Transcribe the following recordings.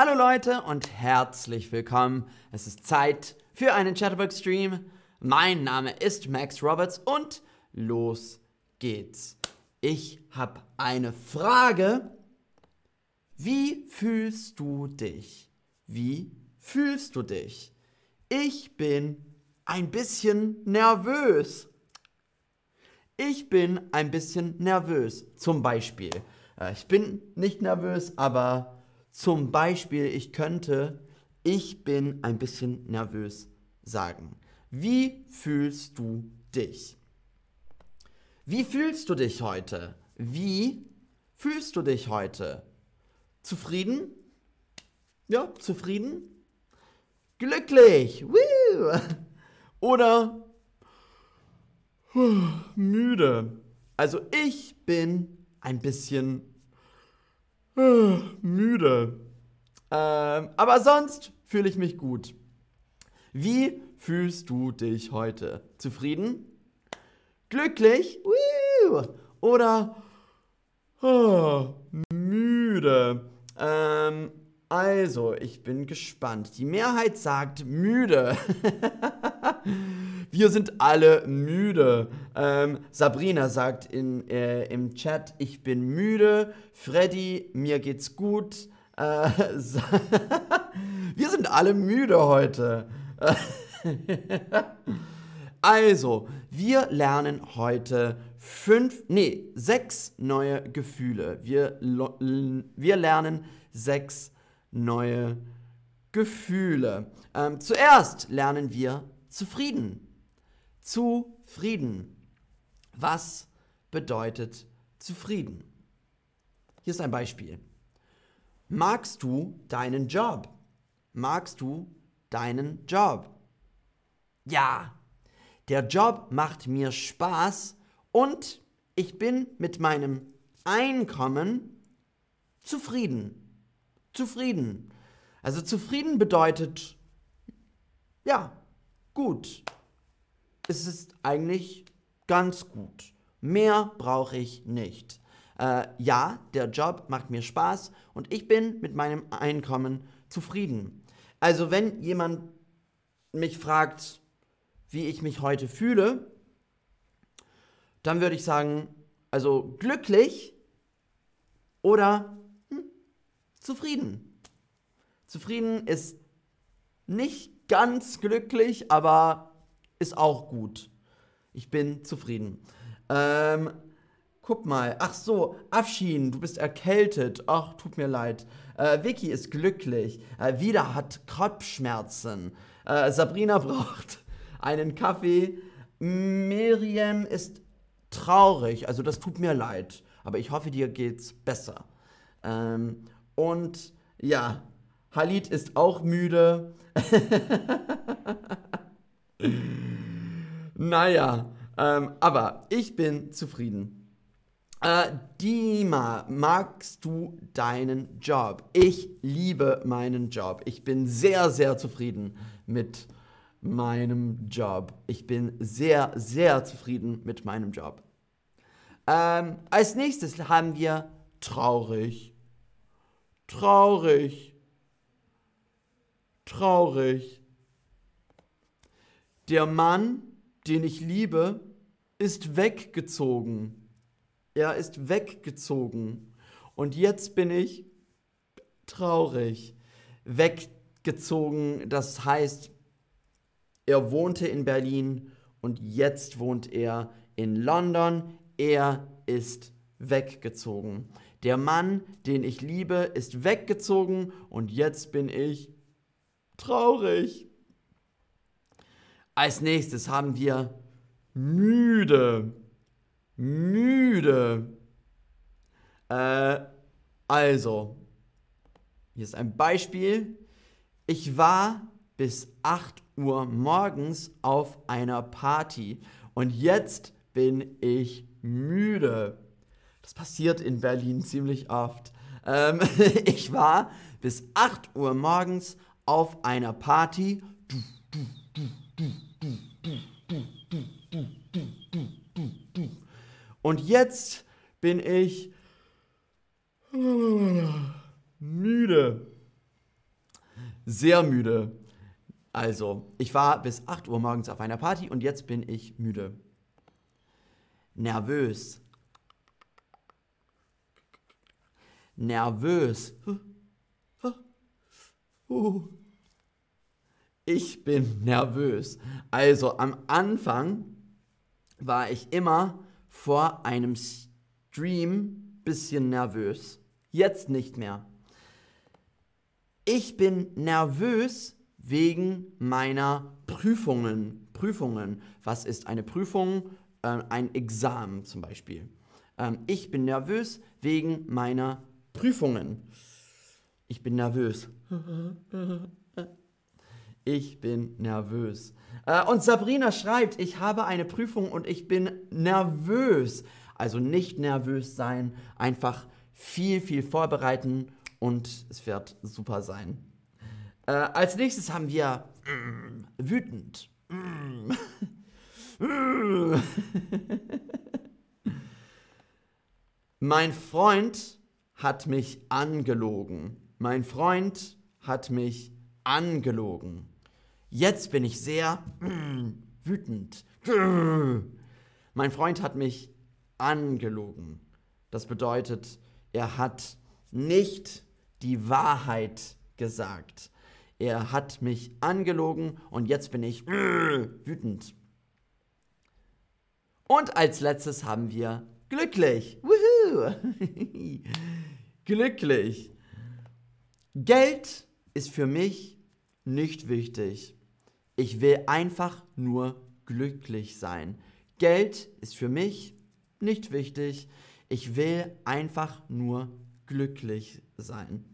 Hallo Leute und herzlich willkommen. Es ist Zeit für einen Chatterbox-Stream. Mein Name ist Max Roberts und los geht's. Ich habe eine Frage. Wie fühlst du dich? Wie fühlst du dich? Ich bin ein bisschen nervös. Ich bin ein bisschen nervös. Zum Beispiel. Äh, ich bin nicht nervös, aber zum Beispiel, ich könnte, ich bin ein bisschen nervös sagen. Wie fühlst du dich? Wie fühlst du dich heute? Wie fühlst du dich heute? Zufrieden? Ja, zufrieden? Glücklich? Woo! Oder müde? Also ich bin ein bisschen müde. Ähm, aber sonst fühle ich mich gut. Wie fühlst du dich heute? Zufrieden? Glücklich? Oder oh, müde? Ähm, also, ich bin gespannt. Die Mehrheit sagt müde. Wir sind alle müde. Ähm, Sabrina sagt in, äh, im Chat, ich bin müde. Freddy, mir geht's gut. Äh, Wir sind alle müde heute. also, wir lernen heute fünf, nee, sechs neue Gefühle. Wir, wir lernen sechs neue Gefühle. Ähm, zuerst lernen wir zufrieden. Zufrieden. Was bedeutet zufrieden? Hier ist ein Beispiel. Magst du deinen Job? Magst du deinen Job? Ja, der Job macht mir Spaß und ich bin mit meinem Einkommen zufrieden. Zufrieden. Also zufrieden bedeutet, ja, gut. Es ist eigentlich ganz gut. Mehr brauche ich nicht. Äh, ja, der Job macht mir Spaß und ich bin mit meinem Einkommen zufrieden. Also wenn jemand mich fragt, wie ich mich heute fühle, dann würde ich sagen, also glücklich oder hm, zufrieden. Zufrieden ist nicht ganz glücklich, aber ist auch gut. Ich bin zufrieden. Ähm, guck mal. Ach so, Afshin, du bist erkältet. Ach, tut mir leid. Äh, Vicky ist glücklich. Äh, Vida hat Kopfschmerzen. Äh, Sabrina braucht einen Kaffee. Miriam ist traurig. Also das tut mir leid. Aber ich hoffe, dir geht's besser. Ähm, und ja, Halid ist auch müde. naja, ähm, aber ich bin zufrieden. Äh, Dima, magst du deinen Job? Ich liebe meinen Job. Ich bin sehr, sehr zufrieden mit meinem Job. Ich bin sehr, sehr zufrieden mit meinem Job. Ähm, als nächstes haben wir traurig. Traurig. Traurig. Der Mann, den ich liebe, ist weggezogen. Er ist weggezogen. Und jetzt bin ich traurig. Weggezogen, das heißt, er wohnte in Berlin und jetzt wohnt er in London. Er ist weggezogen. Der Mann, den ich liebe, ist weggezogen und jetzt bin ich traurig. Als nächstes haben wir müde müde. Äh, also, hier ist ein Beispiel. Ich war bis 8 Uhr morgens auf einer Party und jetzt bin ich müde. Das passiert in Berlin ziemlich oft. Ähm, ich war bis 8 Uhr morgens auf einer Party. Du, du, du, und jetzt bin ich müde. Sehr müde. Also, ich war bis 8 Uhr morgens auf einer Party und jetzt bin ich müde. Nervös. Nervös. Oh. Ich bin nervös. Also am Anfang war ich immer vor einem Stream bisschen nervös. Jetzt nicht mehr. Ich bin nervös wegen meiner Prüfungen. Prüfungen. Was ist eine Prüfung? Ähm, ein Examen zum Beispiel. Ähm, ich bin nervös wegen meiner Prüfungen. Ich bin nervös. Ich bin nervös. Äh, und Sabrina schreibt, ich habe eine Prüfung und ich bin nervös. Also nicht nervös sein, einfach viel, viel vorbereiten und es wird super sein. Äh, als nächstes haben wir mm, wütend. Mm. mein Freund hat mich angelogen. Mein Freund hat mich angelogen. Jetzt bin ich sehr mm, wütend. Mein Freund hat mich angelogen. Das bedeutet, er hat nicht die Wahrheit gesagt. Er hat mich angelogen und jetzt bin ich wütend. Und als letztes haben wir glücklich. Glücklich. Geld ist für mich nicht wichtig. Ich will einfach nur glücklich sein. Geld ist für mich nicht wichtig. Ich will einfach nur glücklich sein.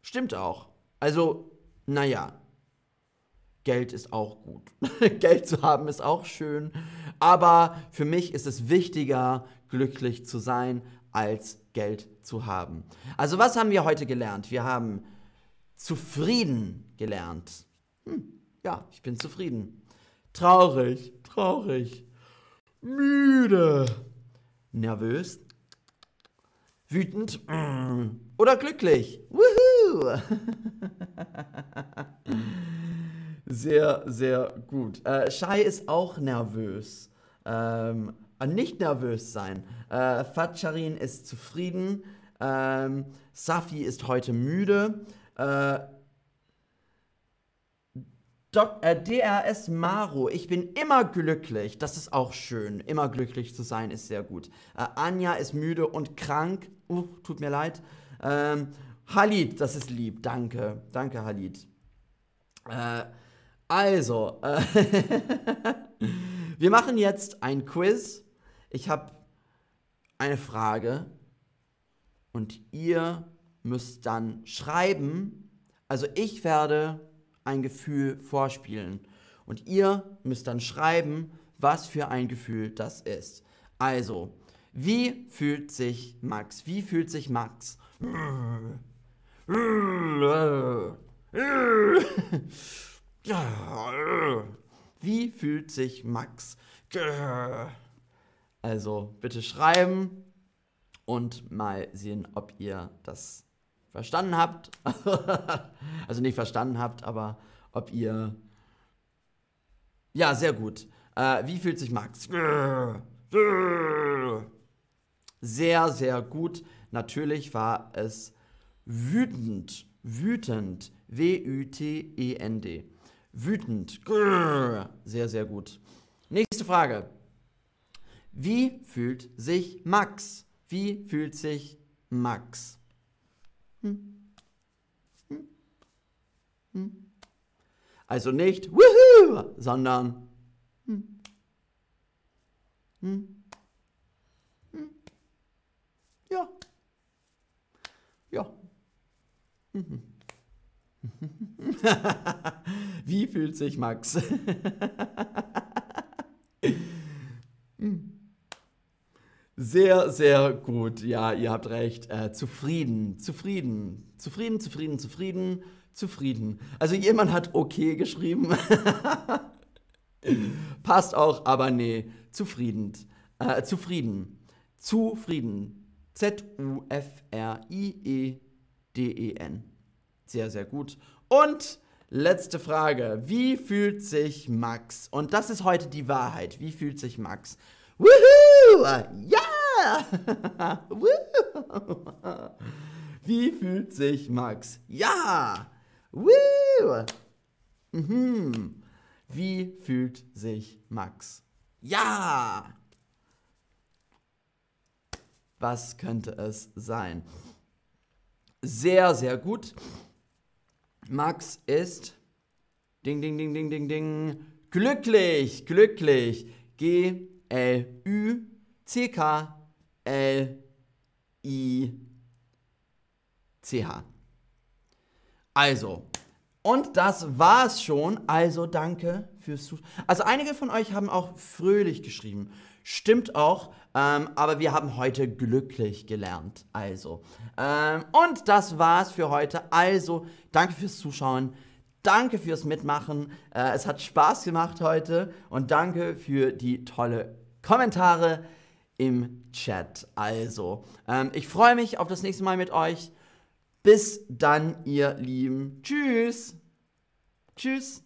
Stimmt auch. Also, naja, Geld ist auch gut. Geld zu haben ist auch schön. Aber für mich ist es wichtiger, glücklich zu sein, als Geld zu haben. Also was haben wir heute gelernt? Wir haben zufrieden gelernt. Hm, ja, ich bin zufrieden. Traurig, traurig. Müde. Nervös. Wütend. Mm, oder glücklich. Woohoo! sehr, sehr gut. Äh, Shai ist auch nervös. Ähm, nicht nervös sein. Äh, Fatscharin ist zufrieden. Ähm, Safi ist heute müde. Äh, äh, DRS Maro, ich bin immer glücklich. Das ist auch schön. Immer glücklich zu sein ist sehr gut. Äh, Anja ist müde und krank. Uh, tut mir leid. Ähm, Halid, das ist lieb. Danke. Danke, Halid. Äh, also, äh, wir machen jetzt ein Quiz. Ich habe eine Frage und ihr müsst dann schreiben, also ich werde ein Gefühl vorspielen und ihr müsst dann schreiben, was für ein Gefühl das ist. Also, wie fühlt sich Max? Wie fühlt sich Max? Wie fühlt sich Max? Also bitte schreiben und mal sehen, ob ihr das verstanden habt. also nicht verstanden habt, aber ob ihr... Ja, sehr gut. Äh, wie fühlt sich Max? Sehr, sehr gut. Natürlich war es wütend. Wütend. W-Ü-T-E-N-D. Wütend. Sehr, sehr gut. Nächste Frage. Wie fühlt sich Max? Wie fühlt sich Max? Also nicht Wuhu, sondern ja. Ja. Wie fühlt sich Max? Sehr, sehr gut. Ja, ihr habt recht. Äh, zufrieden, zufrieden, zufrieden, zufrieden, zufrieden, zufrieden. Also jemand hat okay geschrieben. Passt auch, aber nee. Zufrieden. Äh, zufrieden. Zufrieden. Z-U-F-R-I-E-D-E-N. Sehr, sehr gut. Und letzte Frage. Wie fühlt sich Max? Und das ist heute die Wahrheit. Wie fühlt sich Max? Woohoo! Ja! Wie fühlt sich Max? Ja! Woo! Mhm. Wie fühlt sich Max? Ja! Was könnte es sein? Sehr, sehr gut. Max ist ding, ding, ding, ding, ding, ding, glücklich, glücklich. G-L-Ü-C-K-L-I-C-H. Also, und das war's schon. Also danke fürs Zuschauen. Also einige von euch haben auch fröhlich geschrieben. Stimmt auch, ähm, aber wir haben heute glücklich gelernt. Also. Ähm, und das war's für heute. Also, danke fürs Zuschauen. Danke fürs Mitmachen. Äh, es hat Spaß gemacht heute. Und danke für die tolle Kommentare im Chat. Also, ähm, ich freue mich auf das nächste Mal mit euch. Bis dann, ihr Lieben. Tschüss. Tschüss.